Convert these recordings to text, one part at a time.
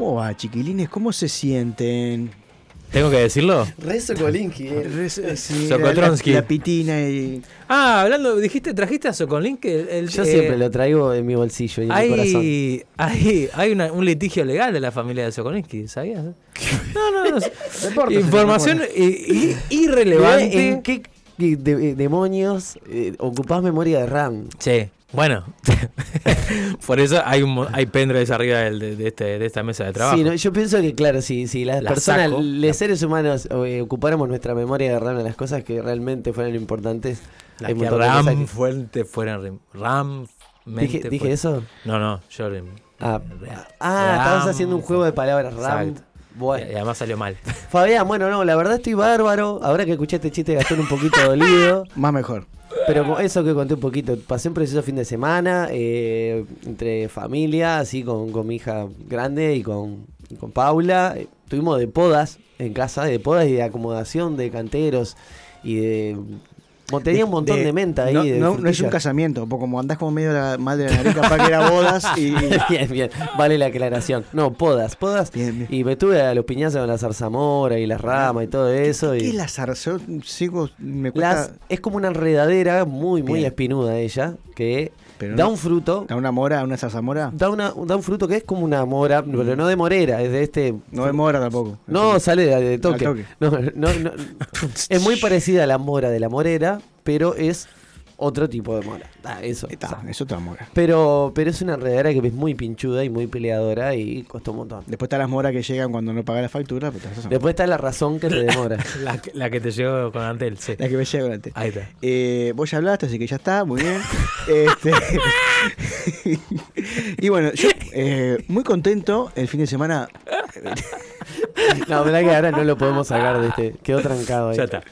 ¿Cómo va, chiquilines? ¿Cómo se sienten? ¿Tengo que decirlo? Rezo Kolinki, eh. Sí, Sokotronsky. La, la pitina y... Ah, hablando, dijiste, trajiste a Socolín que el, Yo eh, siempre lo traigo en mi bolsillo y en mi corazón. hay, hay, hay una- un litigio legal de la familia de Sokolinsky, ¿sabías? No, no, no. importa, Información i- i- irrelevante. ¿En qué de- de- demonios eh, ocupás memoria de RAM? Sí, bueno. Por eso hay un mo- hay pendrives arriba de, de este, de esta mesa de trabajo. Sí, no, yo pienso que, claro, si, si las La personas, saco. los seres humanos, eh, ocupáramos nuestra memoria de RAM en las cosas que realmente fueran importantes, Las hay que RAM que- fuente fueran RAM mente ¿Dije, dije eso? No, no, yo Ah, ah, estabas haciendo un juego de palabras RAM. Exacto. Bueno. Y además salió mal. Fabián, bueno, no, la verdad estoy bárbaro. Ahora que escuché este chiste Gastón un poquito dolido. Más mejor. Pero eso que conté un poquito, pasé un precioso fin de semana eh, entre familia, así con, con mi hija grande y con, y con Paula. Eh, Tuvimos de podas en casa, de podas y de acomodación de canteros y de... tenía un montón de, menta ahí. No, de no, no es un casamiento, porque como andás como medio la- mal de la nariz, capaz que era bodas y... bien, bien, vale la aclaración. No, podas, podas. Bien, bien. Y me tuve a los piñazos con la zarzamora y las ramas y todo eso. ¿Qué y es la zarza? Yo sigo, me cuesta... las, es como una enredadera muy, muy Bien. espinuda ella, que Pero da no- un fruto. ¿Da una mora, una zarzamora? Da, una, da un fruto que es como una mora, pero no de morera, es de este. No es mora tampoco. No, sale de, de toque. Toque. No, no, no. es muy parecida a la mora de la morera, pero es otro tipo de mora. Ah, eso. Está, o sea. es otra mora. Pero, pero es una enredadera que es muy pinchuda y muy peleadora y costó un montón. Después están las moras que llegan cuando no pagas la factura. Después está la razón que te demora. La, que- la que te llegó con Antel, sí. las que me llegan antes. Ahí está. Eh, vos ya hablaste, así que ya está, muy bien. Este, y bueno, yo eh, muy contento el fin de semana. No, verdad que ahora no lo podemos sacar de este. Quedó trancado ahí. Ya está.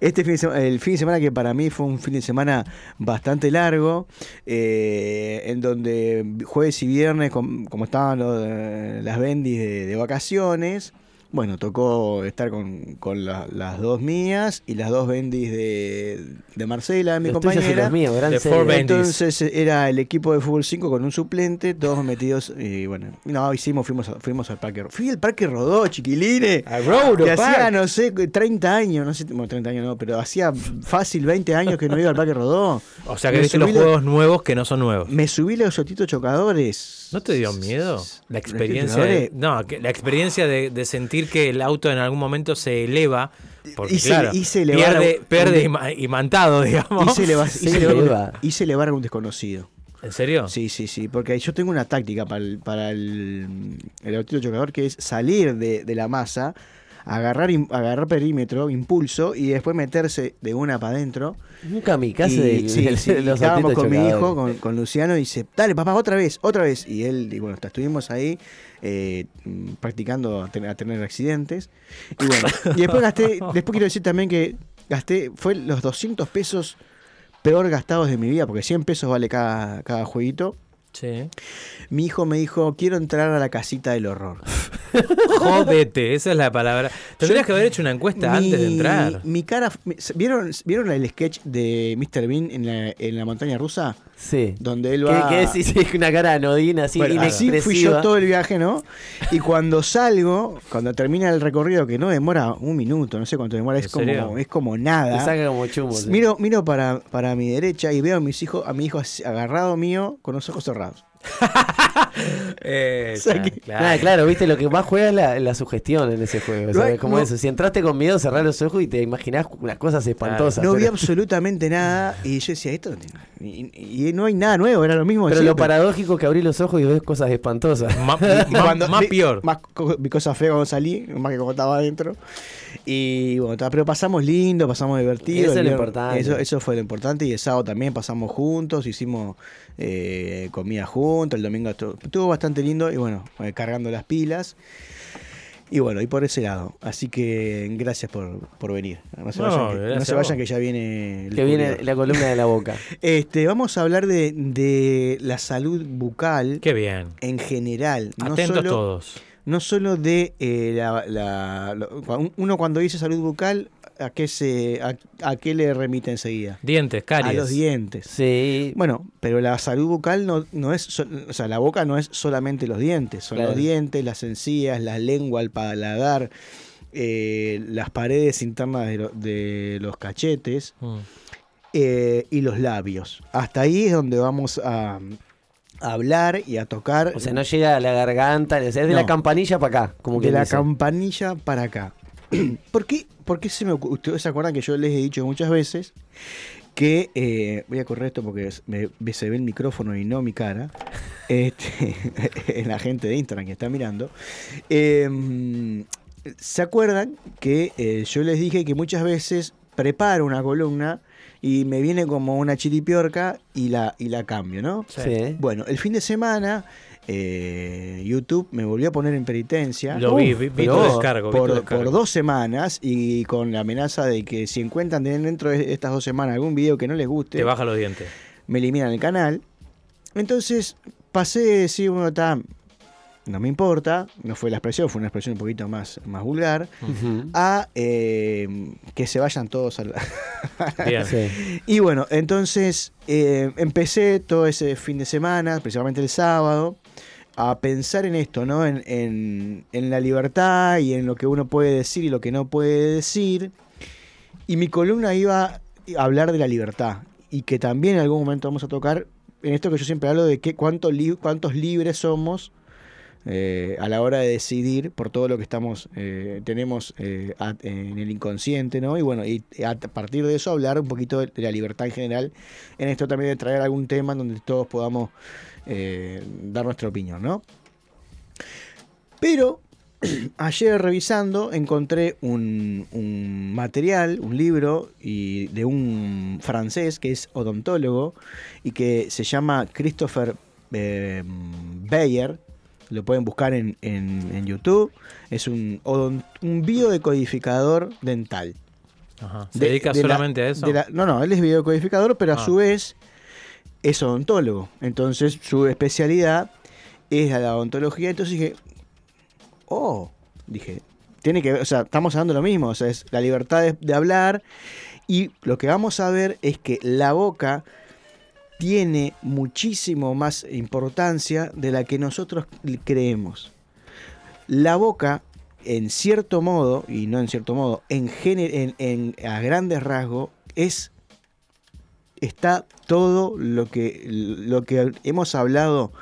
Este fin de semana, el fin de semana que para mí fue un fin de semana bastante largo, eh, en donde jueves y viernes, com- como estaban los, las bendis de, de vacaciones, bueno, tocó estar con, con la- las dos mías y las dos bendis de, de Marcela, mi Los compañera. los míos. Entonces era el equipo de fútbol 5 con un suplente, todos metidos y bueno, no, hicimos, fuimos, a- fuimos al parque. Fui al parque Rodó, chiquilines. A Rodo Que hacía, no sé, 30 años, no sé, bueno, 30 años no, pero hacía fácil 20 años que no iba al Parque Rodó. O sea que viste los juegos nuevos que no son nuevos. Me subí los otitos chocadores. ¿No te dio miedo? La experiencia. De, no, que la experiencia de, de sentir que el auto en algún momento se eleva. Porque, Hice- claro, hice elevar a pierde, un- pierde un- ima- imantado, digamos. Elevar, Se hice elevar un- eleva. hice elevar a un desconocido. ¿En serio? Sí, sí, sí, porque yo tengo una táctica para el, para el, el autito chocador que es salir de, de la masa, agarrar, agarrar perímetro, impulso y después meterse de una para adentro. Un kamikaze de, sí, de sí, los estábamos con mi hijo, con, con Luciano, y dice, dale papá, otra vez, otra vez. Y él, y bueno, hasta estuvimos ahí eh, mm, practicando a tener, a tener accidentes. Y bueno, y después gasté, después quiero decir también que gasté, fue los 200 pesos peor gastados de mi vida, porque 100 pesos vale cada, cada jueguito. Sí. Mi hijo me dijo, quiero entrar a la casita del horror. Jódete, esa es la palabra. Tendrías que haber hecho una encuesta Mi- antes de entrar. Mi cara, ¿vieron, ¿vieron el sketch de Mr. Bean en la, en la montaña rusa? Sí. donde él ¿Qué, va... qué decís? Es una cara anodina, así Bueno, así fui yo todo el viaje, ¿no? Y cuando salgo, cuando termina el recorrido, que no demora un minuto, no sé cuánto demora, es como, es como Te nada. saca como chumbo. sí. Miro, miro para, para mi derecha y veo a mis hijos, a mi hijo así, agarrado mío con los ojos cerrados. Eh, O sea ya, que- claro. Nada, claro, viste, lo que más juega es la, la sugestión en ese juego. No como no- eso. Si entraste con miedo, cerrás los ojos y te imaginás unas cosas espantosas. No vi pero, absolutamente nada y yo decía, esto no tiene- y, y no hay nada nuevo, era lo mismo. pero lo paradójico es que abrís los ojos y ves cosas espantosas. Ma- cuando más vi- peor. Más co- vi cosas feas cuando salí, más que cuando estaba adentro. Y bueno, pero pasamos lindo, pasamos divertido. Eso es lo importante. Eso, eso fue lo importante. Y el sábado también pasamos juntos, hicimos eh, comida juntos. El domingo estuvo, bastante lindo y bueno, eh, cargando las pilas. Y bueno, y por ese lado. Así que gracias por, por venir. No se No, vayan, que, no se vayan ya viene el que viene la columna de la boca. Este, vamos a hablar de, de la salud bucal Qué bien. en general. No Atentos solo, todos. no solo de eh, la, la- uno cuando dice salud bucal, ¿a qué se a, a qué le remite enseguida? Dientes, caries. A los dientes. Sí. Bueno, pero la salud bucal no, no es, so- o sea, la boca no es solamente los dientes, son Claro. los dientes, las encías, la lengua, el paladar, eh, las paredes internas de, lo- de los cachetes Mm. eh, y los labios. Hasta ahí es donde vamos a, a hablar y a tocar O sea, no llega a la garganta, es de No. la campanilla para acá. Como de la campanilla para acá. ¿Por qué, por qué se me Ustedes se acuerdan que yo les he dicho muchas veces que. eh, voy a correr esto porque me- me- se ve el micrófono y no mi cara. Este, la gente de Instagram que está mirando. Eh, ¿Se acuerdan que eh, yo les dije que muchas veces preparo una columna y me viene como una chiripiorca y la, y la cambio, ¿no? Sí. Bueno, el fin de semana eh, YouTube me volvió a poner en penitencia. Lo vi, Uf, vi, tu descargo. vi tu Por, descargo. por dos semanas y con la amenaza de que si encuentran dentro de estas dos semanas algún video que no les guste, Te baja los dientes. me eliminan el canal. Entonces pasé de decir, bueno, está, no me importa, no fue la expresión, fue una expresión un poquito más, más vulgar, a eh, que se vayan todos al... Bien. Sí. Y bueno, entonces eh, empecé todo ese fin de semana, principalmente el sábado, a pensar en esto, ¿no? En, en- en la libertad y en lo que uno puede decir y lo que no puede decir. Y mi columna iba a hablar de la libertad. Y que también en algún momento vamos a tocar en esto que yo siempre hablo de que cuánto cuántos libres somos eh, a la hora de decidir por todo lo que estamos eh, tenemos eh, en el inconsciente, ¿no? Y bueno, y a partir de eso hablar un poquito de, la libertad en general, en esto también de traer algún tema donde todos podamos dar nuestra opinión, ¿no? Pero ayer revisando encontré un, un material, un libro y de un francés que es odontólogo y que se llama Christopher eh, Bayer. Lo pueden buscar en, en- en YouTube. Es un, un biodecodificador dental. Ajá. ¿Se De- dedica de la- solamente a eso? la- no, no, él es biodecodificador, pero a Ah. su vez es odontólogo. Entonces su especialidad es la odontología. Entonces dije, oh, dije, tiene que ver, o sea, estamos hablando de lo mismo, o sea, es la libertad de, de hablar. Y lo que vamos a ver es que la boca tiene muchísimo más importancia de la que nosotros creemos. La boca, en cierto modo, y no en cierto modo, en, en, en- a grandes rasgos, es está todo lo que, lo que hemos hablado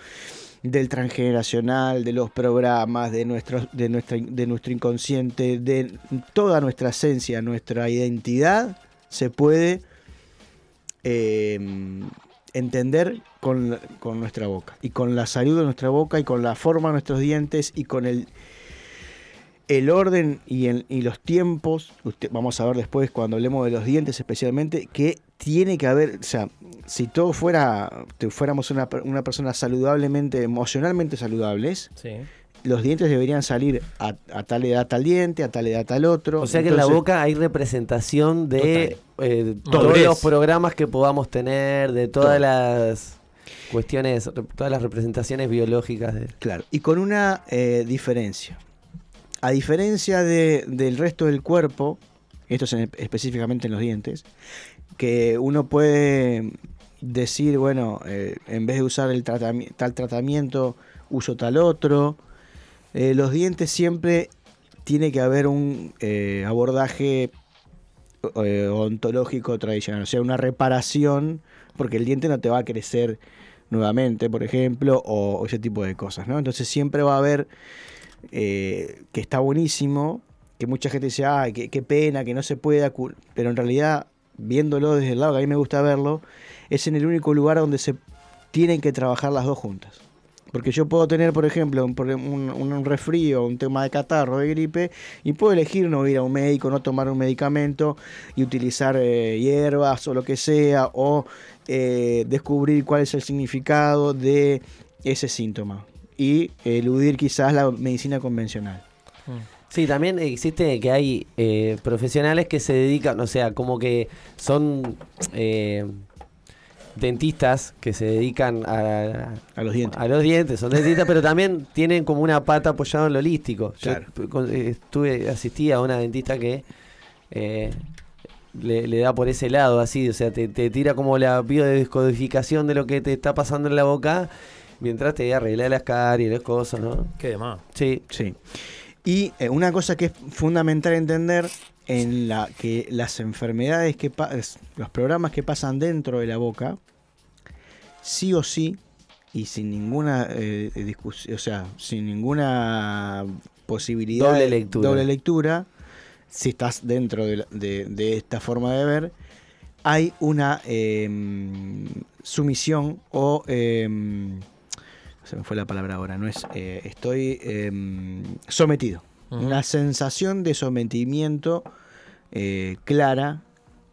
del transgeneracional, de los programas, de, nuestro, de, nuestra, de nuestro inconsciente, de toda nuestra esencia, nuestra identidad, se puede eh, entender con, con nuestra boca. Y con la salud de nuestra boca y con la forma de nuestros dientes y con el, el orden y, el- y los tiempos. Usted, vamos a ver después cuando hablemos de los dientes especialmente, que tiene que haber, o sea, si todo fuera, fuéramos una, una persona saludablemente, emocionalmente saludables, Sí. Los dientes deberían salir a, a tal edad tal diente, a tal edad tal otro. O sea que en la boca hay representación de eh, todos Madurez. los programas que podamos tener, de todas Todo. las cuestiones, todas las representaciones biológicas. De... Claro, y con una eh, diferencia. A diferencia de- del resto del cuerpo, esto es en- específicamente en los dientes, que uno puede decir, bueno, eh, en vez de usar el tratami- tal tratamiento, uso tal otro. Eh, los dientes siempre tiene que haber un eh, abordaje eh, ontológico tradicional, o sea, una reparación, porque el diente no te va a crecer nuevamente, por ejemplo, o, ese tipo de cosas, ¿no? Entonces siempre va a haber que está buenísimo, que mucha gente dice, ay, qué, qué pena, que no se pueda, cu-". pero en realidad, viéndolo desde el lado que a mí me gusta verlo, es en el único lugar donde se tienen que trabajar las dos juntas. Porque yo puedo tener, por ejemplo, un, un, un- resfrío, un tema de catarro, de gripe, y puedo elegir no ir a un médico, no tomar un medicamento y utilizar eh, hierbas o lo que sea, o eh, descubrir cuál es el significado de ese síntoma y eludir quizás la medicina convencional. Sí, también existe que hay eh, profesionales que se dedican, o sea, como que son dentistas que se dedican a, A los dientes. a los dientes, son dentistas, pero también tienen como una pata apoyada en lo holístico. Yo Claro. p- con- eh, estuve, asistí a una dentista que eh, le, le da por ese lado, así, o sea, te, te tira como la biodescodificación de lo que te está pasando en la boca, mientras te arregla las caries, las cosas, ¿no? Qué demás. Sí. Sí. Y eh, una cosa que es fundamental entender en la que las enfermedades que los programas que pasan dentro de la boca, sí o sí, y sin ninguna eh, discusión, o sea, sin ninguna posibilidad Doble de lectura. doble lectura, si estás dentro de, la- de- de esta forma de ver, hay una em, sumisión o em, se me fue la palabra ahora, no es eh, estoy em, Una sensación de sometimiento eh, clara,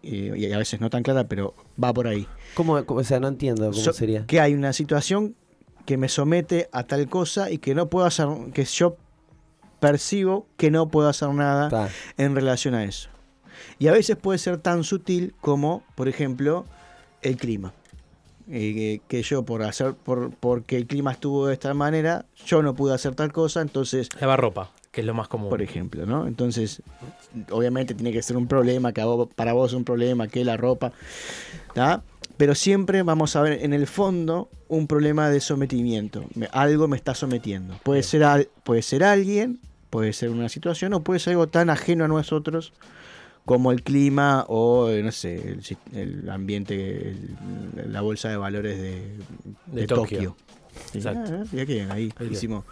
eh, y a veces no tan clara, pero va por ahí. ¿Cómo, cómo- o sea, no entiendo cómo So- sería. Que hay una situación que me somete a tal cosa y que no puedo hacer, que yo percibo que no puedo hacer nada Ta. en relación a eso. Y a veces puede ser tan sutil como, por ejemplo, el clima. Eh, que, que yo por hacer, por, porque el clima estuvo de esta manera, yo no pude hacer tal cosa, entonces, Lavar ropa, que es lo más común. por ejemplo, ¿no? Entonces, obviamente tiene que ser un problema, que para vos es un problema, que la ropa, ¿tá? Pero siempre vamos a ver en el fondo un problema de sometimiento. Me- algo me está sometiendo. Puede Bien. ser, al- puede ser alguien, puede ser una situación o puede ser algo tan ajeno a nosotros como el clima o, eh, no sé, el, el ambiente, el- la bolsa de valores de, De de Tokio. Tokio. Exacto. ah, que bien, ahí Ahí hicimos.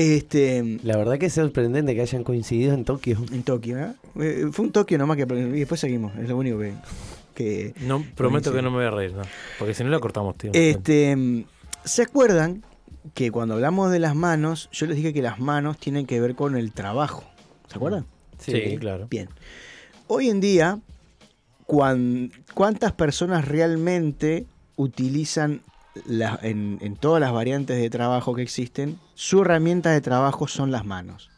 Este, La verdad que es sorprendente que hayan coincidido en Tokio. en Tokio, ¿eh? Eh, Fue un Tokio nomás que y después seguimos, es lo único que... que No, prometo que no me voy a reír, no. Porque si no la cortamos, tío. Este, ¿Se acuerdan que cuando hablamos de las manos, yo les dije que las manos tienen que ver con el trabajo? ¿Se acuerdan? sí, claro. Bien. Hoy en día, ¿cuántas personas realmente utilizan la- en, en todas las variantes de trabajo que existen, su herramienta de trabajo son las manos?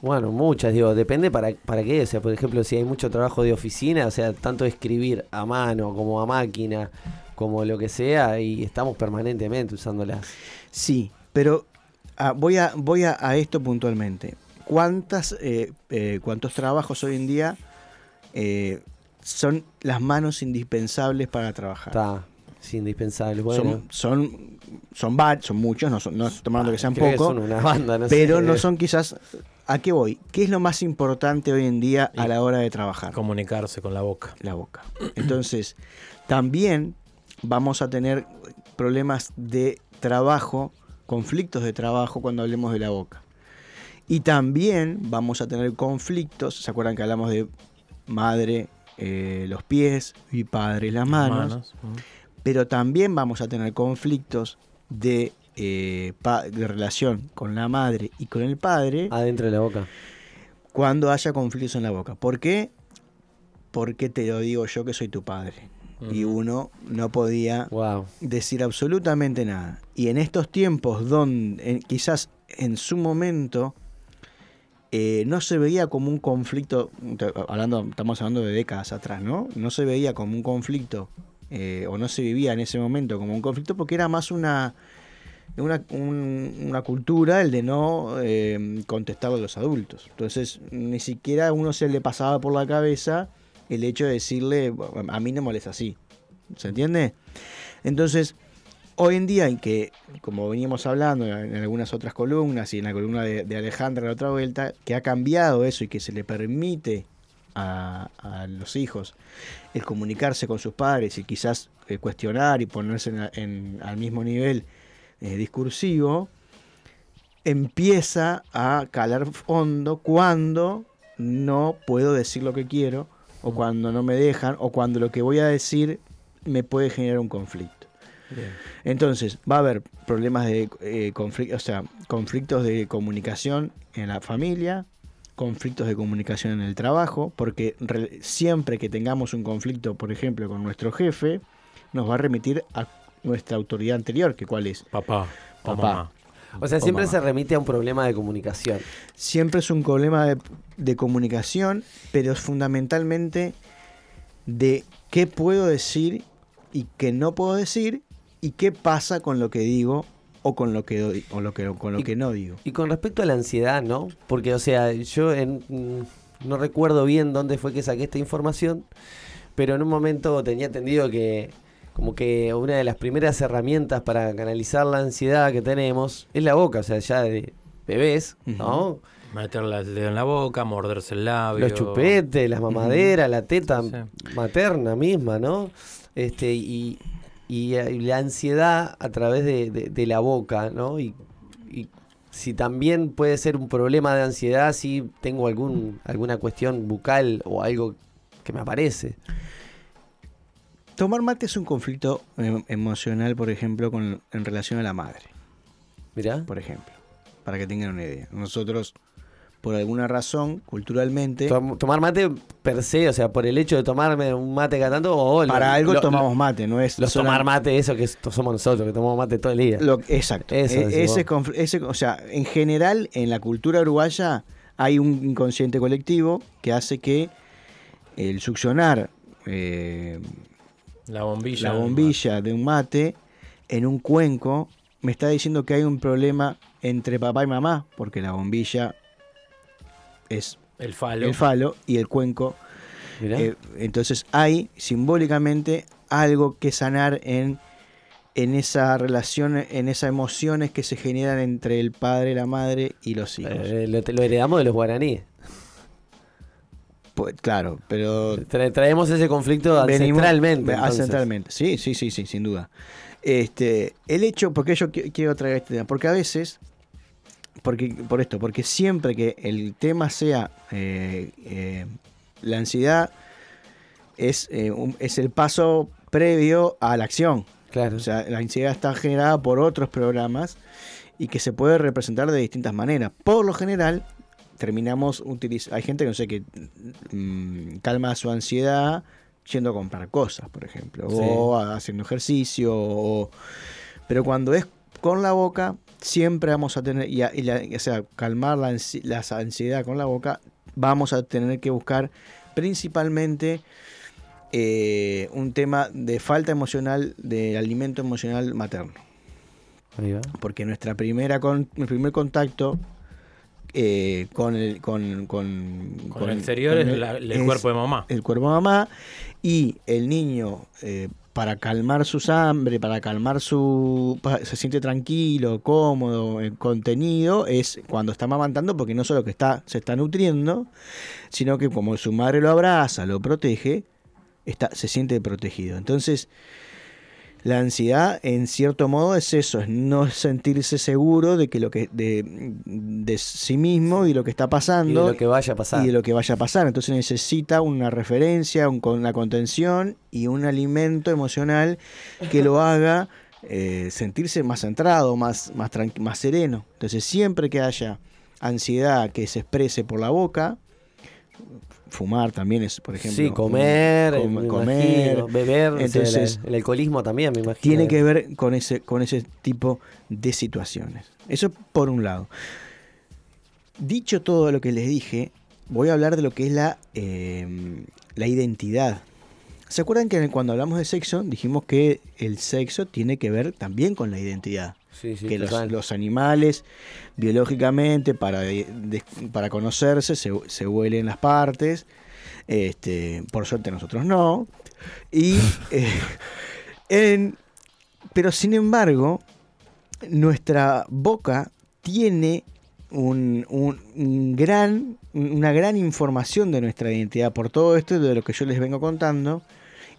Bueno, muchas, digo, depende para, para qué. O sea, por ejemplo, si hay mucho trabajo de oficina, o sea, tanto escribir a mano como a máquina, como lo que sea, y estamos permanentemente usándolas. Sí, pero ah, voy, a, voy a, a esto puntualmente. ¿Cuántas, eh, eh, ¿Cuántos trabajos hoy en día eh, son las manos indispensables para trabajar? Es indispensable. Bueno, Son, son, son, muchos, no, son, no estoy tomando que sean creo que pocos, son una banda, no sé. pero no son quizás... ¿A qué voy? ¿Qué es lo más importante hoy en día a la hora de trabajar? Comunicarse con la boca. la boca. Entonces, también vamos a tener problemas de trabajo, conflictos de trabajo cuando hablemos de la boca. Y también vamos a tener conflictos, ¿se acuerdan que hablamos de madre eh, los pies y padre las manos? mm. Pero también vamos a tener conflictos de, eh, de relación con la madre y con el padre Adentro de la boca. cuando haya conflictos en la boca. ¿Por qué? Porque te lo digo yo que soy tu padre. Y uno no podía Wow. decir absolutamente nada. Y en estos tiempos donde quizás en su momento eh, no se veía como un conflicto, hablando, estamos hablando de décadas atrás, ¿no? No se veía como un conflicto, eh, o no se vivía en ese momento como un conflicto, porque era más una, una, un- una cultura el de no eh, contestar a los adultos. Entonces, ni siquiera a uno se le pasaba por la cabeza el hecho de decirle, a mí no molesta así. ¿Se entiende? Entonces, hoy en día en que, como veníamos hablando en algunas otras columnas y en la columna de, de Alejandra la otra vuelta, que ha cambiado eso y que se le permite a, a los hijos el comunicarse con sus padres y quizás eh, cuestionar y ponerse en, en- al mismo nivel eh, discursivo, empieza a calar fondo cuando no puedo decir lo que quiero o cuando no me dejan o cuando lo que voy a decir me puede generar un conflicto. Bien. Entonces, va a haber problemas de eh, conflicto, o sea, conflictos de comunicación en la familia, conflictos de comunicación en el trabajo, porque re- siempre que tengamos un conflicto, por ejemplo, con nuestro jefe, nos va a remitir a nuestra autoridad anterior, que cuál es. Papá, o Papá. mamá. O sea, O siempre mamá. se remite a un problema de comunicación. Siempre es un problema de, de comunicación, pero es fundamentalmente de qué puedo decir y qué no puedo decir y qué pasa con lo que digo o con lo que, doy- o lo que, con lo Y- que no digo. Y con respecto a la ansiedad, ¿no? Porque, o sea, yo en- mm, no recuerdo bien dónde fue que saqué esta información, pero en un momento tenía entendido que como que una de las primeras herramientas para canalizar la ansiedad que tenemos es la boca, o sea, ya de bebés, ¿no? Meterle el dedo en la boca, morderse el labio. Los chupetes, las mamaderas, la teta Sí. materna misma, ¿no? Este, y, y, eh, y la ansiedad a través de, de- de la boca, ¿no? Y, y si también puede ser un problema de ansiedad, si tengo algún, alguna cuestión bucal o algo que me aparece. Tomar mate es un conflicto em, emocional, por ejemplo, con, en relación a la madre, Mirá. por ejemplo, para que tengan una idea. Nosotros, por alguna razón, culturalmente, Tom- tomar mate per se, o sea, por el hecho de tomarme un mate cada tanto, o lo- para algo lo- tomamos mate, no es Los tomar mate, eso que somos nosotros, que tomamos mate todo el día. Lo- exacto. Eso E- ese, ese- o sea, en general, en la cultura uruguaya hay un inconsciente colectivo que hace que el succionar eh, La bombilla. la bombilla de un mate en un cuenco me está diciendo que hay un problema entre papá y mamá, porque la bombilla es El falo. el falo y el cuenco. Eh, entonces hay simbólicamente algo que sanar en, en esa relación, en esas emociones que se generan entre el padre, la madre y los hijos. Eh, lo, lo heredamos de los guaraníes. Pues, claro, pero Tra- traemos ese conflicto venimos- ancestralmente. Ancestralmente. Sí, sí, sí, sí, sin duda. Este, el hecho, porque yo qui- quiero traer este tema, porque a veces, porque, por esto, porque siempre que el tema sea eh, eh, la ansiedad, es, eh, un- es el paso previo a la acción. Claro. O sea, la ansiedad está generada por otros programas y que se puede representar de distintas maneras. Por lo general, terminamos utilizando. Hay gente que no sé que mm, calma su ansiedad yendo a comprar cosas, por ejemplo, Sí. o haciendo ejercicio. o- Pero cuando es con la boca, siempre vamos a tener, y, a- y la- o sea, calmar la, ansi- la ansiedad con la boca, vamos a tener que buscar principalmente eh, un tema de falta emocional, de alimento emocional materno. Ahí va. Porque nuestra primera con, el primer contacto eh, con, el, con, con, Con el exterior con es la- el cuerpo de mamá. El cuerpo de mamá y el niño, eh, para calmar su hambre, para calmar su... se siente tranquilo, cómodo, eh, contenido, es cuando está amamantando porque no solo que está, se está nutriendo, sino que como su madre lo abraza, lo protege, está, se siente protegido. Entonces, la ansiedad, en cierto modo, es eso, es no sentirse seguro de que lo que de, de sí mismo y lo que está Y de pasando lo que vaya a pasar. y de lo que vaya a pasar. Entonces necesita una referencia, un- con una contención y un alimento emocional que lo haga eh, sentirse más centrado, más, más, más sereno. Entonces siempre que haya ansiedad que se exprese por la boca, fumar también es, por ejemplo. sí, comer, com- me comer. imagino, beber, Entonces, el, el alcoholismo también, me imagino. tiene que ver con ese, con ese tipo de situaciones. Eso por un lado. Dicho todo lo que les dije, voy a hablar de lo que es la, eh, la identidad. ¿Se acuerdan que cuando hablamos de sexo dijimos que el sexo tiene que ver también con la identidad? Sí, sí, que los, animales biológicamente para, de- de- para conocerse se, se huelen las partes, este, por suerte nosotros no, Y, eh, en- pero sin embargo, nuestra boca tiene un, un- un gran, una gran información de nuestra identidad por todo esto de lo que yo les vengo contando.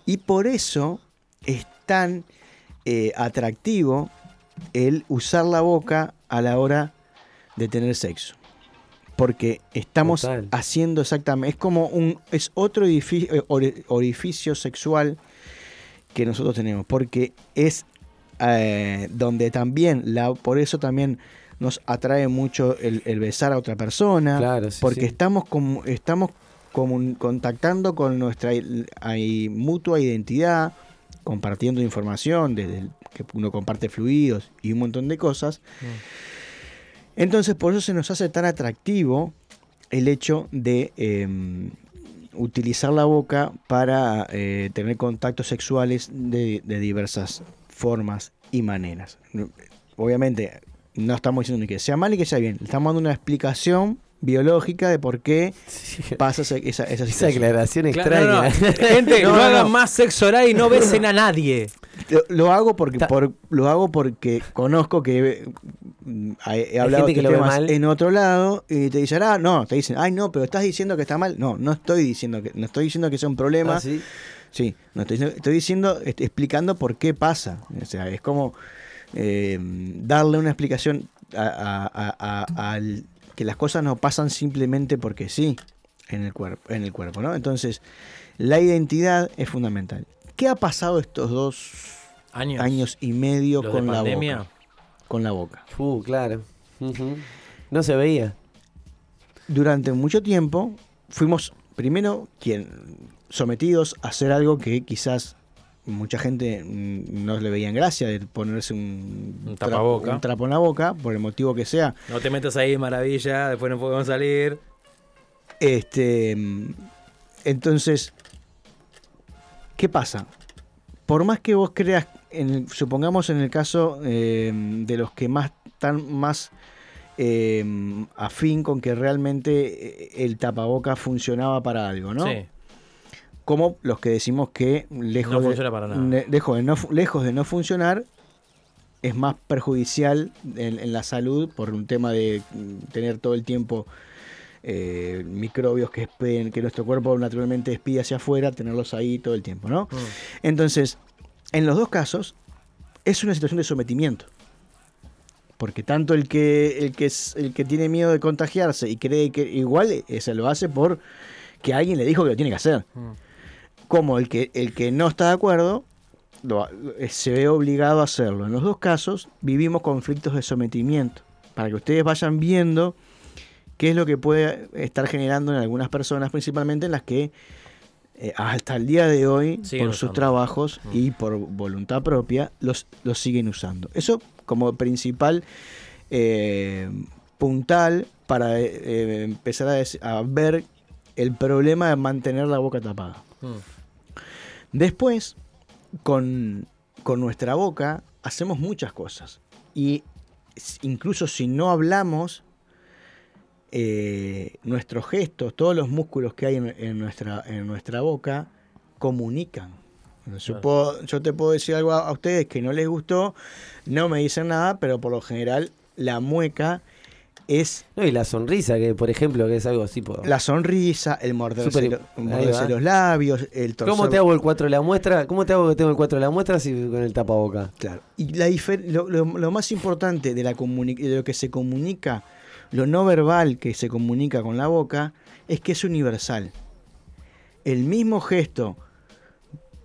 Y por eso es tan eh, atractivo el usar la boca a la hora de tener sexo. Porque estamos Total. haciendo exactamente. Es como un. Es otro eh, ori- orificio sexual que nosotros tenemos. Porque es eh, donde también. La, por eso también nos atrae mucho el, el besar a otra persona. Claro, sí, porque sí. estamos como. Estamos comun- contactando con nuestra ahí, mutua identidad, compartiendo información, desde que uno comparte fluidos y un montón de cosas. Entonces, por eso se nos hace tan atractivo el hecho de eh, utilizar la boca para eh, tener contactos sexuales de, de diversas formas y maneras. Obviamente, no estamos diciendo ni que sea mal ni que sea bien. Estamos dando una explicación biológica de por qué Sí. pasa esa, esa, esa Esa aclaración Claro, extraña. no, no. Gente, No, no, no, hagan más sexo oral y no besen a nadie. Lo, lo hago porque Ta- por, lo hago porque conozco que mm, he, he hablado que temas mal. en otro lado y te dicen, ah, no, te dicen, ay, no, pero estás diciendo que está mal. No, no estoy diciendo que, no estoy diciendo que sea un problema. Ah, sí. Sí, no estoy, diciendo- estoy diciendo, explicando por qué pasa. O sea, es como eh, darle una explicación a, a- a- a- al que las cosas no pasan simplemente porque sí en el cuerpo, en el cuerpo, ¿no? Entonces, la identidad es fundamental. ¿Qué ha pasado estos dos Años. años y medio Los de con la pandemia. boca? Con la boca. Uh, claro. No se veía. Durante mucho tiempo fuimos primero quien sometidos a hacer algo que quizás mucha gente mm, no le veía en gracia de ponerse un, Un tra- tapaboca. un trapo en la boca, por el motivo que sea. No te metas ahí, maravilla, después no podemos salir. Este, mm, entonces, ¿qué pasa? Por más que vos creas, en supongamos en el caso eh, de los que más están más eh, afín con que realmente eh, el tapaboca funcionaba para algo, ¿no? Sí. Como los que decimos que lejos, No de, funciona para nada. ne- lejos, de no, fu- lejos de no funcionar, es más perjudicial en, en la salud por un tema de mm, tener todo el tiempo eh, microbios que nuestro cuerpo naturalmente despide hacia afuera, tenerlos ahí todo el tiempo, ¿no? Mm. Entonces, en los dos casos, es una situación de sometimiento. Porque tanto el que, el que, es, el que tiene miedo de contagiarse y cree que igual eh, se lo hace por que alguien le dijo que lo tiene que hacer. Mm. Como el que, el que no está de acuerdo lo- eh, se ve obligado a hacerlo. En los dos casos vivimos conflictos de sometimiento. Para que ustedes vayan viendo qué es lo que puede estar generando en algunas personas, principalmente en las que eh, hasta el día de hoy, Siguen por sus usando. trabajos Mm. y por voluntad propia, los, los siguen usando. Eso como principal eh, puntal para eh, eh, empezar a ver el problema de mantener la boca tapada. Mm. Después, con, con nuestra boca, hacemos muchas cosas. Y incluso si no hablamos, eh, nuestros gestos, todos los músculos que hay en, en nuestra, en nuestra boca, comunican. Yo, puedo- yo te puedo decir algo a, a ustedes que no les gustó, no me dicen nada, pero por lo general la mueca es No, y la sonrisa, que por ejemplo, que es algo así. po- la sonrisa, el morderse, lo- los labios, el torcer ¿Cómo te hago el 4 de la muestra? ¿Cómo te hago que tengo el 4 de la muestra si con el tapaboca? Claro. Y la lo, lo- lo más importante de, la de lo que se comunica, lo no verbal que se comunica con la boca, es que es universal. El mismo gesto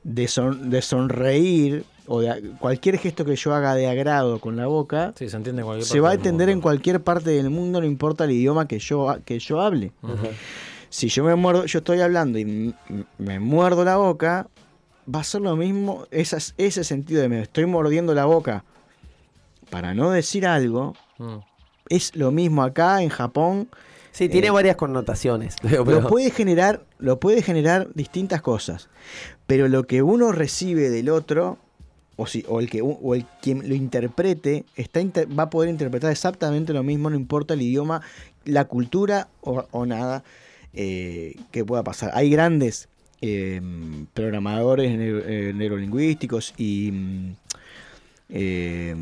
de, son- de sonreír o de cualquier gesto que yo haga de agrado con la boca, Sí, se entiende en cualquier se va a entender en cualquier parte del mundo, no importa el idioma que yo, que yo hable. Si yo me muerdo, yo estoy hablando y me muerdo la boca, va a ser lo mismo, esas- ese sentido de me estoy mordiendo la boca para no decir algo, Mm. es lo mismo acá en Japón. Sí, tiene Eh, varias connotaciones. pero- Lo puede generar, lo puede generar distintas cosas, pero lo que uno recibe del otro o, si, o el que o el quien lo interprete está inter- va a poder interpretar exactamente lo mismo, no importa el idioma, la cultura o, o nada eh, que pueda pasar. Hay grandes eh, programadores neuro- neurolingüísticos y mm, eh,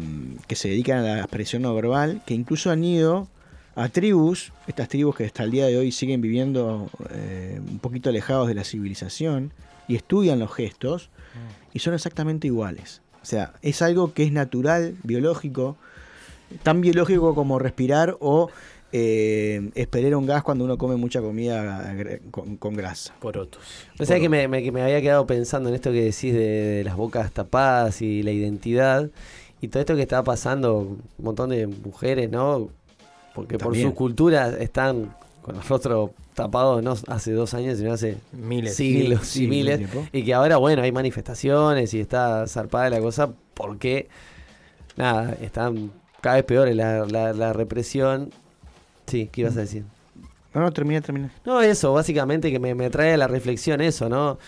que se dedican a la expresión no verbal, que incluso han ido a tribus, estas tribus que hasta el día de hoy siguen viviendo eh, un poquito alejados de la civilización y estudian los gestos y son exactamente iguales. O sea, es algo que es natural, biológico, tan biológico como respirar o eh, esperar un gas cuando uno come mucha comida gra- con, con grasa. Porotos. O sea que me, me- que me había quedado pensando en esto que decís de, de las bocas tapadas y la identidad y todo esto que está pasando, un montón de mujeres, ¿no? Porque por su cultura están con el rostro tapado no hace dos años, sino hace Miles. siglos Sí, y miles. Y que ahora, bueno, hay manifestaciones y está zarpada la cosa porque, nada, están cada vez peores la, la, la represión. Sí, ¿qué ibas a decir? No, no, termina, termina. No, eso, básicamente que me, me trae a la reflexión eso, ¿no?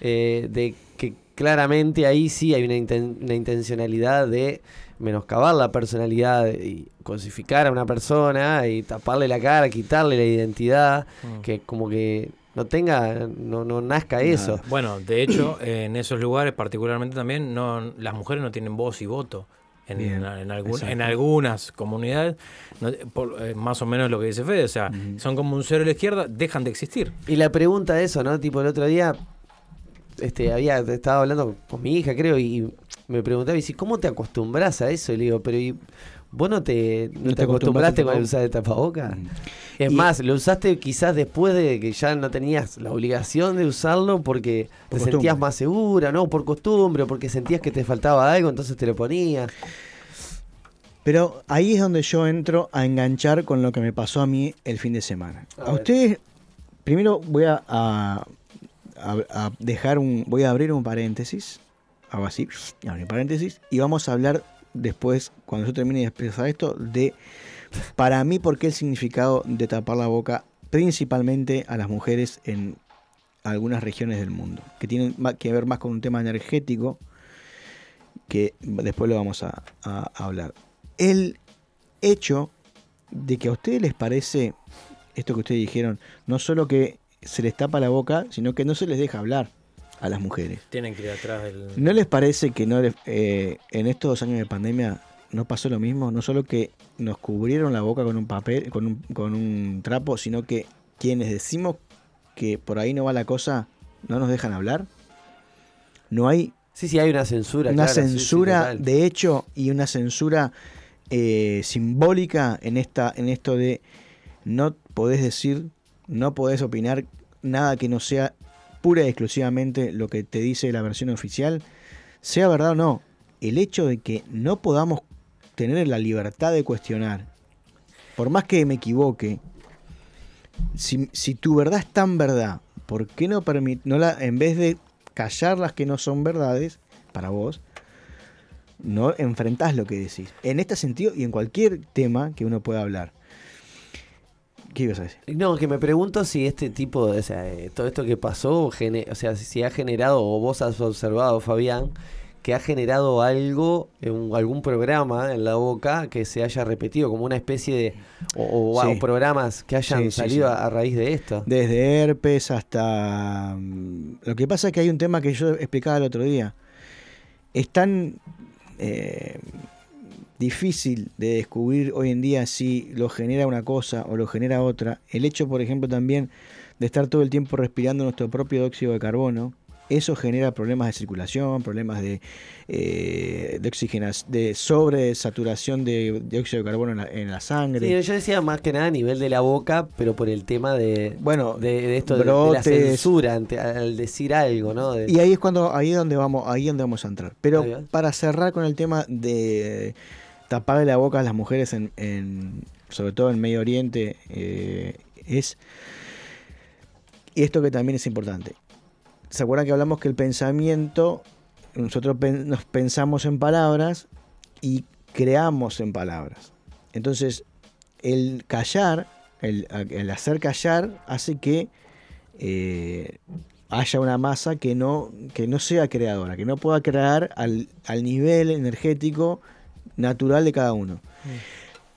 Eh, de que claramente ahí sí hay una, inten- una intencionalidad de menoscabar la personalidad y cosificar a una persona y taparle la cara, quitarle la identidad, Mm. que como que no tenga, no, no nazca eso. Bueno, de hecho, en esos lugares particularmente también no las mujeres no tienen voz y voto. En, Bien, en, algún- en algunas comunidades, no- por, eh, más o menos lo que dice Fede, o sea, son como un cero a la izquierda, dejan de existir. Y la pregunta de eso, ¿no? Tipo, el otro día este, había, estaba hablando con mi hija, creo, y me preguntaba, y si, ¿cómo te acostumbras a eso? Y le digo, pero ¿y vos no te, no ¿No te te acostumbraste con el usar el tapaboca? Mm. Es Y- más, lo usaste quizás después de que ya no tenías la obligación de usarlo porque Por te costumbre. sentías más segura, ¿no? Por costumbre, porque sentías que te faltaba algo, entonces te lo ponías. Pero ahí es donde yo entro a enganchar con lo que me pasó a mí el fin de semana. A ustedes, primero voy a- a dejar un, voy a abrir un paréntesis, hago así, abrir paréntesis, y vamos a hablar después, cuando yo termine de expresar esto, de para mí por qué el significado de tapar la boca principalmente a las mujeres en algunas regiones del mundo, que tienen que ver más con un tema energético, que después lo vamos a- a hablar. El hecho de que a ustedes les parece esto que ustedes dijeron, no solo que se les tapa la boca, sino que no se les deja hablar a las mujeres. Tienen que ir atrás del... ¿No les parece que no les- eh, en estos dos años de pandemia no pasó lo mismo? No solo que nos cubrieron la boca con un papel, con un, con un trapo, sino que quienes decimos que por ahí no va la cosa, no nos dejan hablar. No hay Sí, sí, hay una censura. una claro, sí, sí, censura de hecho y una censura eh, simbólica en esta en esto de no podés decir no podés opinar nada que no sea pura y exclusivamente lo que te dice la versión oficial sea verdad o no el hecho de que no podamos tener la libertad de cuestionar por más que me equivoque si, tu verdad es tan verdad ¿por qué no permit no en vez de callar las que no son verdades para vos, no enfrentás lo que decís. En este sentido y en cualquier tema que uno pueda hablar. ¿Qué ibas a decir? No, que me pregunto si este tipo, o sea, eh, todo esto que pasó, gene- o sea, si ha generado, o vos has observado, Fabián, que ha generado algo, en un- algún programa en la boca que se haya repetido, como una especie de, o, o- Sí. o programas que hayan Sí, salido sí. A, a raíz de esto. Desde herpes hasta... mm, Lo que pasa es que hay un tema que yo explicaba el otro día. Es tan eh, difícil de descubrir hoy en día si lo genera una cosa o lo genera otra. El hecho, por ejemplo, también de estar todo el tiempo respirando nuestro propio dióxido de carbono. Eso genera problemas de circulación, problemas de, eh, de oxigenación, de sobresaturación de dióxido de carbono en la, en la sangre. Sí, yo decía más que nada a nivel de la boca, pero por el tema de, Bueno, de, de esto de- de, la censura ante- al decir algo, ¿no? Y ahí es cuando ahí es donde vamos, ahí es donde vamos a entrar. Pero para cerrar con el tema de taparle la boca a las mujeres en, en- sobre todo en Medio Oriente, eh, es esto que también es importante. ¿Se acuerdan que hablamos que el pensamiento, nosotros nos pensamos en palabras y creamos en palabras? Entonces, el callar, el, hacer callar, hace que eh, haya una masa que no, que no sea creadora, que no pueda crear al nivel energético natural de cada uno.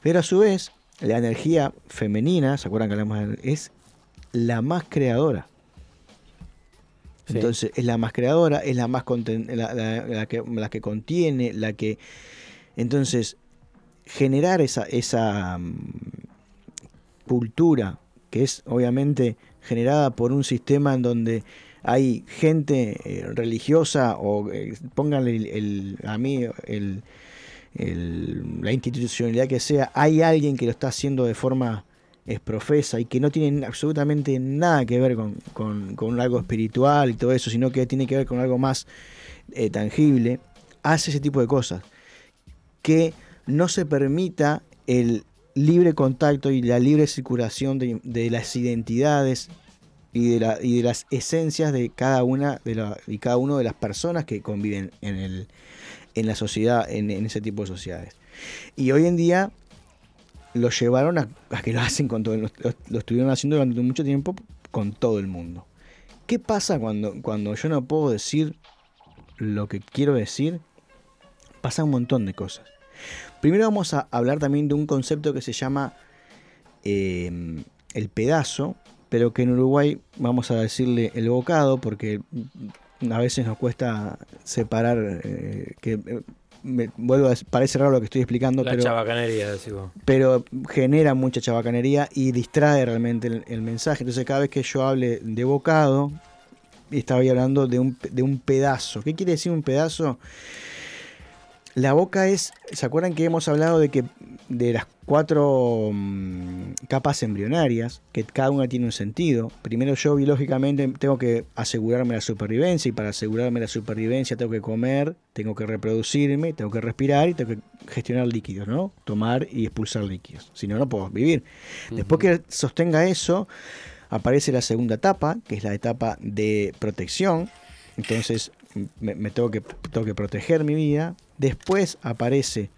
Pero a su vez, la energía femenina, ¿se acuerdan que hablamos? de- Es la más creadora. Sí. Entonces es la más creadora, es la más conten- la, la- la que, la que contiene, la que... Entonces, generar esa, esa mm, cultura que es obviamente generada por un sistema en donde hay gente eh, religiosa o eh, pónganle el, el- a mí el, el- la institucionalidad que sea, hay alguien que lo está haciendo de forma es profesa y que no tiene absolutamente nada que ver con, con- con algo espiritual y todo eso, sino que tiene que ver con algo más eh, tangible, hace ese tipo de cosas. Que no se permita el libre contacto y la libre circulación de, de las identidades y de, la- y de las esencias de cada una de la, y cada uno de las personas que conviven en, el, en la sociedad, en, ese tipo de sociedades. Y hoy en día lo llevaron a, que lo hacen con todo, lo- lo estuvieron haciendo durante mucho tiempo con todo el mundo. ¿Qué pasa cuando, cuando yo no puedo decir lo que quiero decir? Pasa un montón de cosas. Primero vamos a hablar también de un concepto que se llama eh, el pedazo, pero que en Uruguay vamos a decirle el bocado, porque a veces nos cuesta separar, eh, que eh, me vuelvo a, parece raro lo que estoy explicando, La pero chabacanería, decís vos. pero genera mucha chabacanería y distrae realmente el, el mensaje. Entonces cada vez que yo hable de bocado, estaba hablando de un, de un pedazo. ¿Qué quiere decir un pedazo? La boca es, ¿se acuerdan que hemos hablado de que de las cuatro mm, capas embrionarias, que cada una tiene un sentido? Primero yo biológicamente tengo que asegurarme la supervivencia y para asegurarme la supervivencia tengo que comer, tengo que reproducirme, tengo que respirar y tengo que gestionar líquidos, ¿no? Tomar y expulsar líquidos. Si no, no puedo vivir. Después que sostenga eso, aparece la segunda etapa, que es la etapa de protección. Entonces me, me tengo, que, tengo que proteger mi vida. Después aparece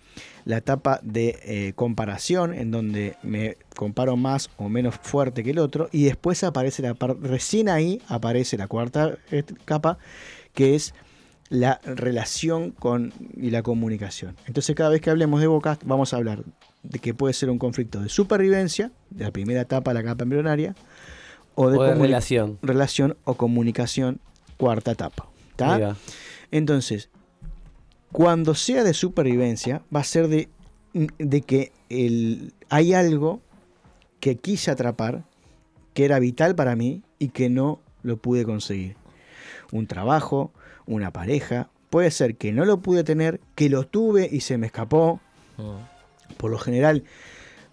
la etapa de eh, comparación, en donde me comparo más o menos fuerte que el otro. Y después aparece la parte, recién ahí aparece la cuarta eh, capa, que es la relación con y la comunicación. Entonces cada vez que hablemos de bocas vamos a hablar de que puede ser un conflicto de supervivencia, de la primera etapa, la capa embrionaria, o de, O de relación. relación o comunicación, cuarta etapa. Entonces, cuando sea de supervivencia, va a ser de, de que el, hay algo que quise atrapar, que era vital para mí y que no lo pude conseguir. Un trabajo, una pareja, puede ser que no lo pude tener, que lo tuve y se me escapó. Por lo general,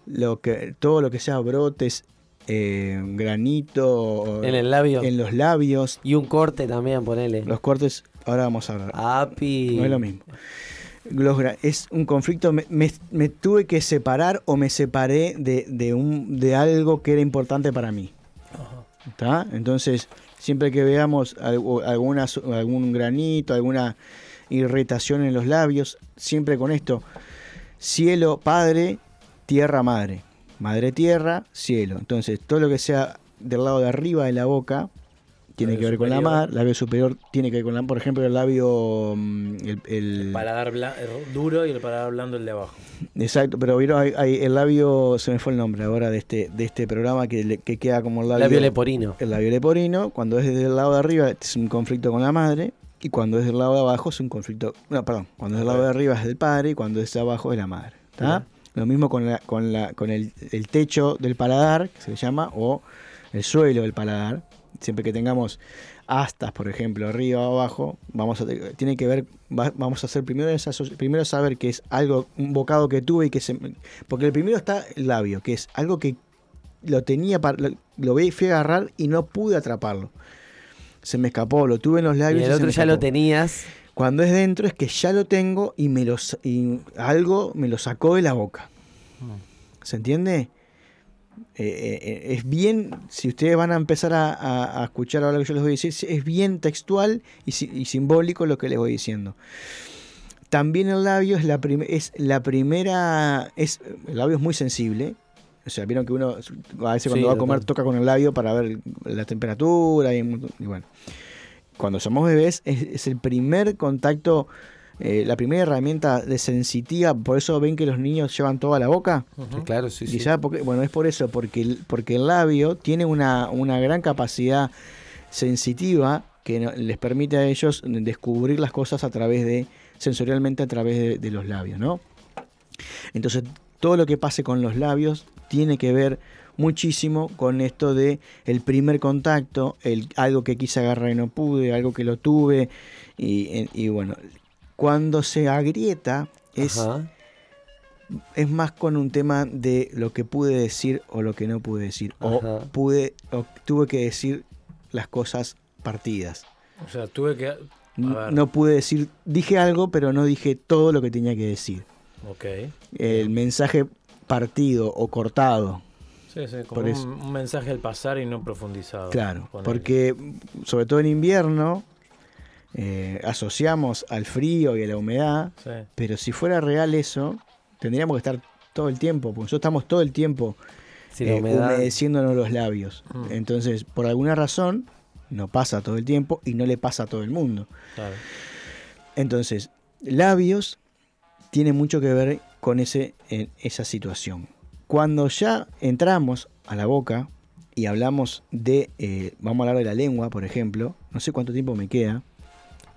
lo que, todo lo que sea brotes, eh, granito, En el labio. en los labios, Y un corte también, ponele. los cortes, ahora vamos a hablar. Api. No es lo mismo. Es un conflicto, me, me- me tuve que separar o me separé de, de un, de algo que era importante para mí. ¿Está? Entonces, siempre que veamos alguna algún granito, alguna irritación en los labios, siempre con esto, cielo, padre, tierra, madre. Madre, tierra, cielo. Entonces, todo lo que sea del lado de arriba de la boca tiene Labio que ver con la madre, labio superior tiene que ver con la, por ejemplo, el labio, mm, el, el- El paladar eh, duro y el paladar blando el de abajo. exacto, pero vieron, hay, hay el labio, se me fue el nombre ahora de este, de este programa que, le- que queda como el labio, Labio leporino. el labio leporino, cuando es del lado de arriba es un conflicto con la madre y cuando es del lado de abajo es un conflicto, no, perdón, cuando es del lado de arriba es del padre y cuando es de abajo es la madre, ¿tá? Lo mismo con, la, con, la, con el, el techo del paladar, que se le llama, o el suelo del paladar. Siempre que tengamos astas, por ejemplo, arriba o abajo, vamos a, tiene que ver, va- vamos a hacer primero, esa, primero saber que es algo, un bocado que tuve y que se... Porque el primero está el labio, que es algo que lo tenía, para, lo, lo fui a agarrar y no pude atraparlo. Se me escapó, lo tuve en los Y labios. el se otro ya lo tenías. Cuando es dentro es que ya lo tengo y me lo, s- y algo me lo sacó de la boca. ¿Se entiende? Eh, eh, eh, es bien, si ustedes van a empezar a, a- a escuchar ahora lo que yo les voy a decir, es bien textual y, si- y simbólico lo que les voy diciendo. También el labio es la, es la primera, es, el labio es muy sensible. O sea, vieron que uno a veces cuando Sí, va a comer toca con el labio para ver la temperatura y, bueno. Cuando somos bebés es, es el primer contacto, eh, la primera herramienta de sensitiva, por eso ven que los niños llevan toda la boca. Claro, sí, ¿Y sí. sabe por qué? Bueno, es por eso, porque el, porque el labio tiene una, una gran capacidad sensitiva que no- les permite a ellos descubrir las cosas a través de, sensorialmente a través de, de los labios, ¿no? Entonces, todo lo que pase con los labios tiene que ver muchísimo con esto de el primer contacto, el, algo que quise agarrar y no pude, algo que lo tuve, y, y bueno, cuando se agrieta es, Ajá. es más con un tema de lo que pude decir o lo que no pude decir, o pude, o tuve que decir las cosas partidas. O sea, tuve que. No pude decir, dije algo, pero no dije todo lo que tenía que decir. Ok. El mensaje partido o cortado. Sí, sí, como Por un, mensaje al pasar y no profundizado. Claro, porque sobre todo en invierno eh, asociamos al frío y a la humedad, Sí. pero si fuera real eso, tendríamos que estar todo el tiempo, porque nosotros estamos todo el tiempo la eh, humedeciéndonos los labios. Mm. Entonces, por alguna razón, no pasa todo el tiempo y no le pasa a todo el mundo. Claro. Entonces, labios tiene mucho que ver con ese, en esa situación. Cuando ya entramos a la boca y hablamos de, eh, vamos a hablar de la lengua, por ejemplo, no sé cuánto tiempo me queda.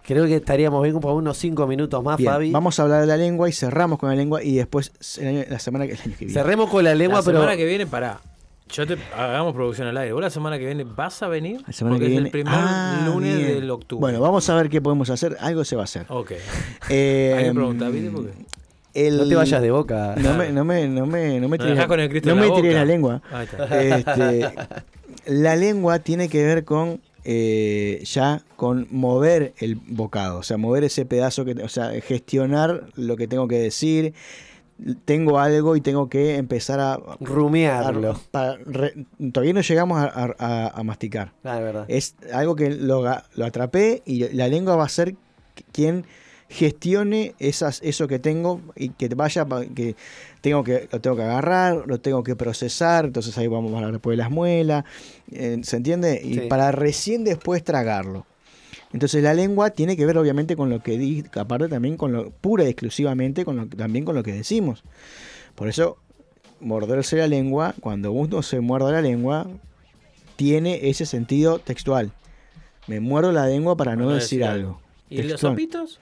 Creo que estaríamos bien por unos 5 minutos más, Bien, Fabi. vamos a hablar de la lengua y cerramos con la lengua y después el año- la semana que, el año que viene. Cerremos con la lengua, la pero. semana que viene, pará. Yo te hagamos producción al aire. ¿Vos la semana que viene vas a venir? La semana Porque que es viene. el primer Ah, lunes bien. del octubre. Bueno, vamos a ver qué podemos hacer. Algo se va a hacer. Ok. Eh, Hay que preguntar, ¿viste? Porque- el- No te vayas de boca. No me, no me, no me, no me dejás la- con el Cristo no me la la lengua. Ahí está. Este, la lengua tiene que ver con eh, ya con mover el bocado, o sea, mover ese pedazo que, o sea, gestionar lo que tengo que decir. Tengo algo y tengo que empezar a, a- Rumiarlo. para re- todavía no llegamos a, a- a- a masticar. Ah, es verdad. Es algo que lo, lo atrapé y la lengua va a ser quien gestione esas, eso que tengo y que vaya que tengo que lo tengo que agarrar, lo tengo que procesar, entonces ahí vamos a hablar después de las muelas, eh, ¿se entiende? Y Sí. para recién después tragarlo. Entonces la lengua tiene que ver obviamente con lo que aparte también con lo pura y exclusivamente con lo, también con lo que decimos. Por eso morderse la lengua, cuando uno se muerde la lengua, tiene ese sentido textual. Me muerdo la lengua para no, decir, decir algo. ¿Y los zapitos?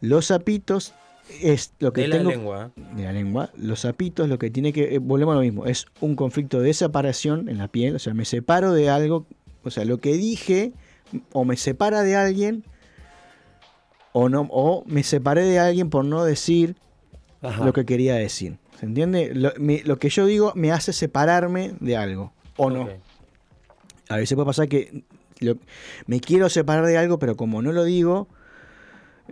Los zapitos es lo que De tengo la lengua. de la lengua. Los zapitos lo que tiene que eh, volvemos a lo mismo, es un conflicto de separación en la piel, o sea, me separo de algo, o sea, lo que dije o me separa de alguien o no o me separé de alguien por no decir Ajá. lo que quería decir. ¿Se entiende? Lo, que yo digo me hace separarme de algo o no. A veces puede pasar que lo- me quiero separar de algo, pero como no lo digo,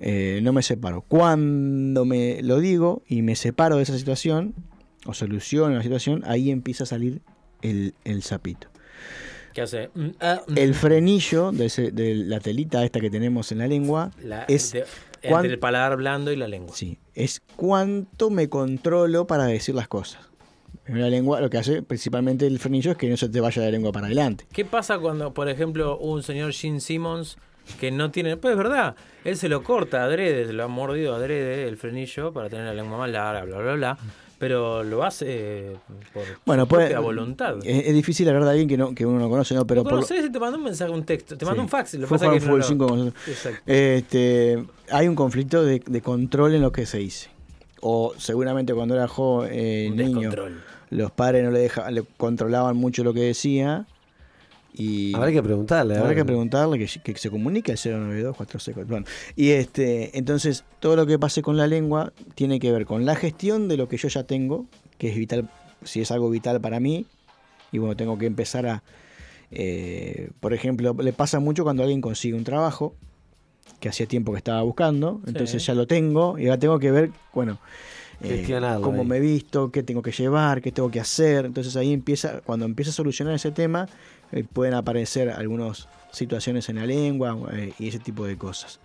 eh, no me separo. Cuando me lo digo y me separo de esa situación, o soluciono la situación, ahí empieza a salir el, el sapito. ¿Qué hace? Mm, ah, mm. El frenillo de, ese- de la telita esta que tenemos en la lengua La- es, de- cuán- entre el paladar blando y la lengua. sí, es cuánto me controlo para decir las cosas. En la lengua lo que hace principalmente el frenillo es que no se te vaya la lengua para adelante. ¿Qué pasa cuando, por ejemplo, un señor Gene Simmons que no tiene. Pues es verdad, él se lo corta adrede, se lo ha mordido adrede el frenillo para tener la lengua más larga, bla, bla, bla. Pero lo hace eh, por Bueno, puede, propia voluntad. Es, es difícil hablar de alguien que, no, que uno no conoce, ¿no? Pero ¿Lo por, y te manda un mensaje, un texto? Te manda Sí. un fax. Lo Fue pasa que fútbol lo- cinco con nosotros. Exacto. Este, hay un conflicto de, de control en lo que se dice. O seguramente cuando era joven, eh, niño, los padres no le dejaban, le controlaban mucho lo que decía. Y Habrá que preguntarle. habrá que preguntarle que, que se comunique al 092 Bueno, y este, entonces todo lo que pase con la lengua tiene que ver con la gestión de lo que yo ya tengo, que es vital, si es algo vital para mí, y bueno, tengo que empezar a, eh, por ejemplo, le pasa mucho cuando alguien consigue un trabajo que hacía tiempo que estaba buscando, entonces Sí. ya lo tengo y ahora tengo que ver, bueno, eh, cómo ahí. me he visto, qué tengo que llevar, qué tengo que hacer, entonces ahí empieza, cuando empieza a solucionar ese tema, eh, pueden aparecer algunas situaciones en la lengua eh, y ese tipo de cosas.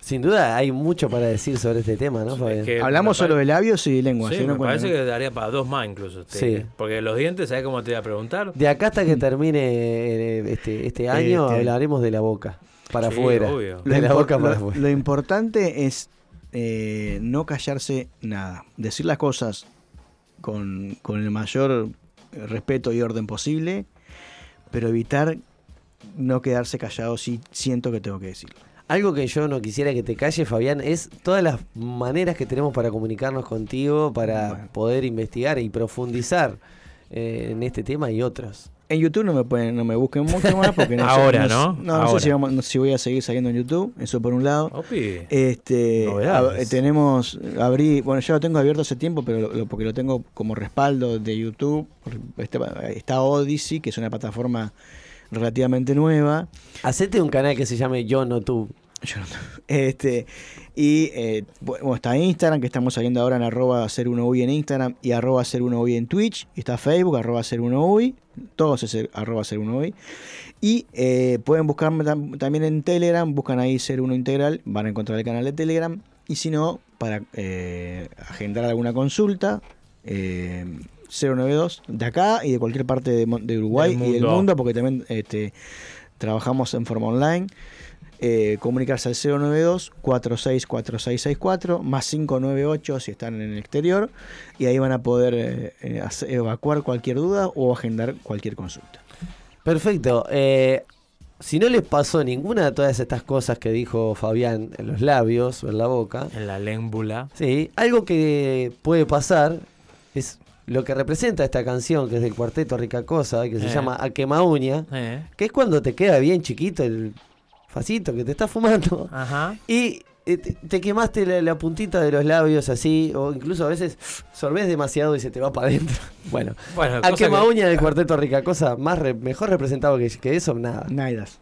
Sin duda hay mucho para decir sobre este tema, ¿no, Es que Hablamos solo de labios y de lengua. Sí, ¿se dieron me parece que daría para dos más incluso. te Sí. diré. Porque los dientes, ¿sabes cómo te voy a preguntar? De acá hasta que termine eh, este, este año Este- hablaremos de la boca. Para Sí, afuera. obvio. De Lo, la boca para lo- afuera. lo importante es eh, no callarse nada. Decir las cosas con, con el mayor respeto y orden posible, pero evitar no quedarse callado si siento que tengo que decirlo. Algo que yo no quisiera que te calle, Fabián, es todas las maneras que tenemos para comunicarnos contigo, para Bueno. poder investigar y profundizar eh, en este tema y otros. En YouTube no me pueden, no me busquen mucho más porque no Ahora, sé, ¿no? No, no Ahora. sé si, vamos- si voy a seguir saliendo en YouTube, eso por un lado. Opi. Este, a- tenemos, abrí, bueno, ya lo tengo abierto hace tiempo, pero lo- lo- porque lo tengo como respaldo de YouTube. Está, está Odyssey, que es una plataforma relativamente nueva. Hacete un canal que se llame Yo No Tú. Yo no- este, y eh, bueno, está Instagram, que estamos saliendo ahora en arroba 01UI en Instagram y arroba 01UI en Twitch. Y está Facebook, arroba 01UI. Todos es arroba 01UI. Y eh, pueden buscarme tam- también en Telegram, buscan ahí 01 Integral, van a encontrar el canal de Telegram. Y si no, para eh, agendar alguna consulta, eh, 092 de acá y de cualquier parte de, de Uruguay y del mundo, porque también este, trabajamos en forma online. Eh, comunicarse al 092 464664 más 598 si están en el exterior y ahí van a poder eh, hacer- evacuar cualquier duda o agendar cualquier consulta. Perfecto. eh, si no les pasó ninguna de todas estas cosas que dijo Fabián en los labios o en la boca, En la lémbula. sí, algo que puede pasar es lo que representa esta canción que es del cuarteto Rica Cosa, que se Eh. llama A Quema Uña, Eh. que es cuando te queda bien chiquito el facito que te está fumando. Ajá. Y eh, te, te quemaste la, la puntita de los labios así, o incluso a veces sorbes demasiado y se te va para adentro. Bueno, Bueno, a cosa quema que- uña del cuarteto rica cosa, más re- mejor representado que, que eso, nada. Naidas.